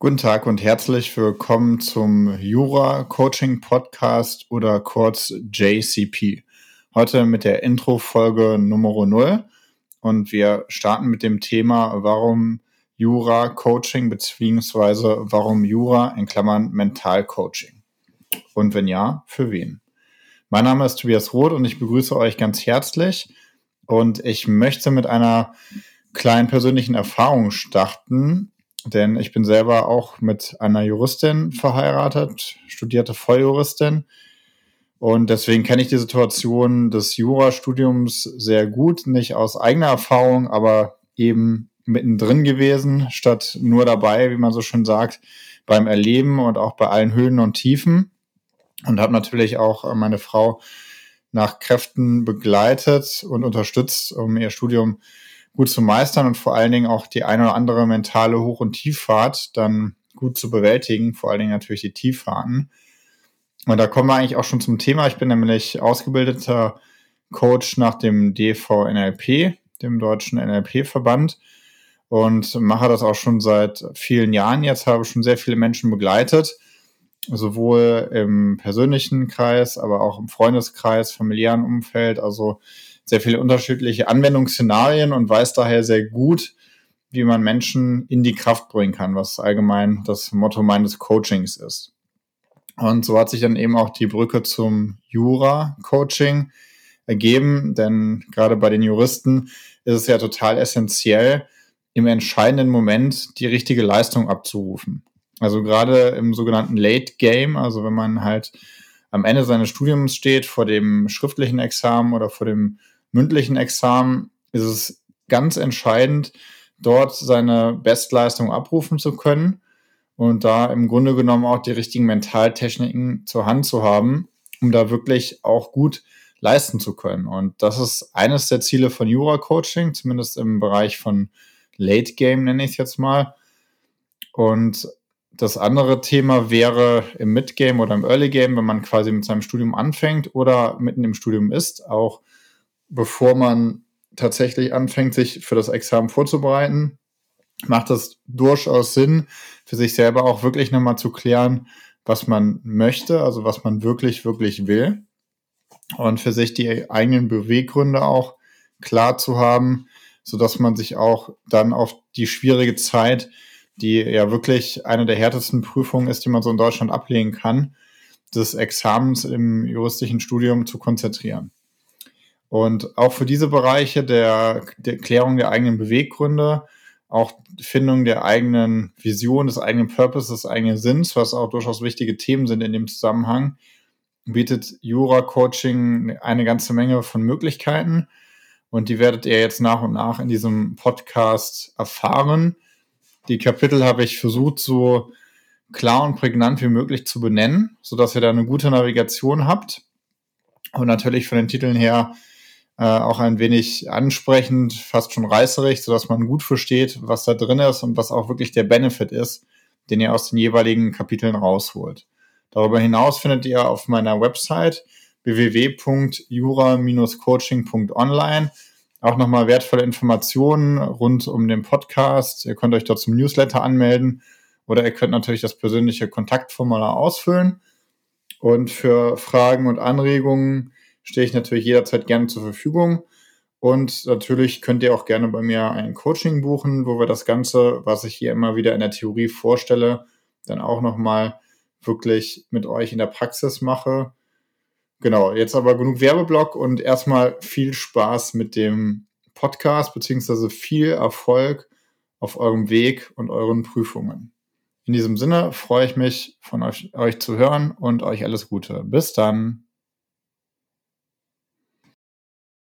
Guten Tag und herzlich willkommen zum Jura Coaching Podcast oder kurz JCP. Heute mit der Intro-Folge Nummer 0 und wir starten mit dem Thema, warum Jura Coaching beziehungsweise warum Jura in Klammern Mental Coaching. Und wenn ja, für wen? Mein Name ist Tobias Roth und ich begrüße euch ganz herzlich und ich möchte mit einer kleinen persönlichen Erfahrung starten, denn ich bin selber auch mit einer Juristin verheiratet, studierte Volljuristin. Und deswegen kenne ich die Situation des Jurastudiums sehr gut, nicht aus eigener Erfahrung, aber eben mittendrin gewesen, statt nur dabei, wie man so schön sagt, beim Erleben und auch bei allen Höhen und Tiefen. Und habe natürlich auch meine Frau nach Kräften begleitet und unterstützt, um ihr Studium gut zu meistern und vor allen Dingen auch die eine oder andere mentale Hoch- und Tieffahrt dann gut zu bewältigen, vor allen Dingen natürlich die Tieffahrten. Und da kommen wir eigentlich auch schon zum Thema. Ich bin nämlich ausgebildeter Coach nach dem DVNLP, dem deutschen NLP-Verband und mache das auch schon seit vielen Jahren. Jetzt habe ich schon sehr viele Menschen begleitet, sowohl im persönlichen Kreis, aber auch im Freundeskreis, familiären Umfeld. Also sehr viele unterschiedliche Anwendungsszenarien und weiß daher sehr gut, wie man Menschen in die Kraft bringen kann, was allgemein das Motto meines Coachings ist. Und so hat sich dann eben auch die Brücke zum Jura-Coaching ergeben, denn gerade bei den Juristen ist es ja total essentiell, im entscheidenden Moment die richtige Leistung abzurufen. Also gerade im sogenannten Late Game, also wenn man halt am Ende seines Studiums steht, vor dem schriftlichen Examen oder vor dem mündlichen Examen ist es ganz entscheidend, dort seine Bestleistung abrufen zu können und da im Grunde genommen auch die richtigen Mentaltechniken zur Hand zu haben, um da wirklich auch gut leisten zu können. Und das ist eines der Ziele von Jura Coaching, zumindest im Bereich von Late Game nenne ich es jetzt mal. Und das andere Thema wäre im Mid Game oder im Early Game, wenn man quasi mit seinem Studium anfängt oder mitten im Studium ist, auch bevor man tatsächlich anfängt, sich für das Examen vorzubereiten, macht es durchaus Sinn, für sich selber auch wirklich nochmal zu klären, was man möchte, also was man wirklich, wirklich will. Und für sich die eigenen Beweggründe auch klar zu haben, so dass man sich auch dann auf die schwierige Zeit, die ja wirklich eine der härtesten Prüfungen ist, die man so in Deutschland ablegen kann, des Examens im juristischen Studium zu konzentrieren. Und auch für diese Bereiche der, der Klärung der eigenen Beweggründe, auch Findung der eigenen Vision, des eigenen Purpose, des eigenen Sinns, was auch durchaus wichtige Themen sind in dem Zusammenhang, bietet Jura-Coaching eine ganze Menge von Möglichkeiten. Und die werdet ihr jetzt nach und nach in diesem Podcast erfahren. Die Kapitel habe ich versucht, so klar und prägnant wie möglich zu benennen, sodass ihr da eine gute Navigation habt. Und natürlich von den Titeln her äh, auch ein wenig ansprechend, fast schon reißerig, sodass man gut versteht, was da drin ist und was auch wirklich der Benefit ist, den ihr aus den jeweiligen Kapiteln rausholt. Darüber hinaus findet ihr auf meiner Website www.jura-coaching.online auch nochmal wertvolle Informationen rund um den Podcast. Ihr könnt euch dort zum Newsletter anmelden oder ihr könnt natürlich das persönliche Kontaktformular ausfüllen. Und für Fragen und Anregungen stehe ich natürlich jederzeit gerne zur Verfügung. Und natürlich könnt ihr auch gerne bei mir ein Coaching buchen, wo wir das Ganze, was ich hier immer wieder in der Theorie vorstelle, dann auch nochmal wirklich mit euch in der Praxis mache. Genau, jetzt aber genug Werbeblock und erstmal viel Spaß mit dem Podcast, beziehungsweise viel Erfolg auf eurem Weg und euren Prüfungen. In diesem Sinne freue ich mich, von euch, euch zu hören und euch alles Gute. Bis dann.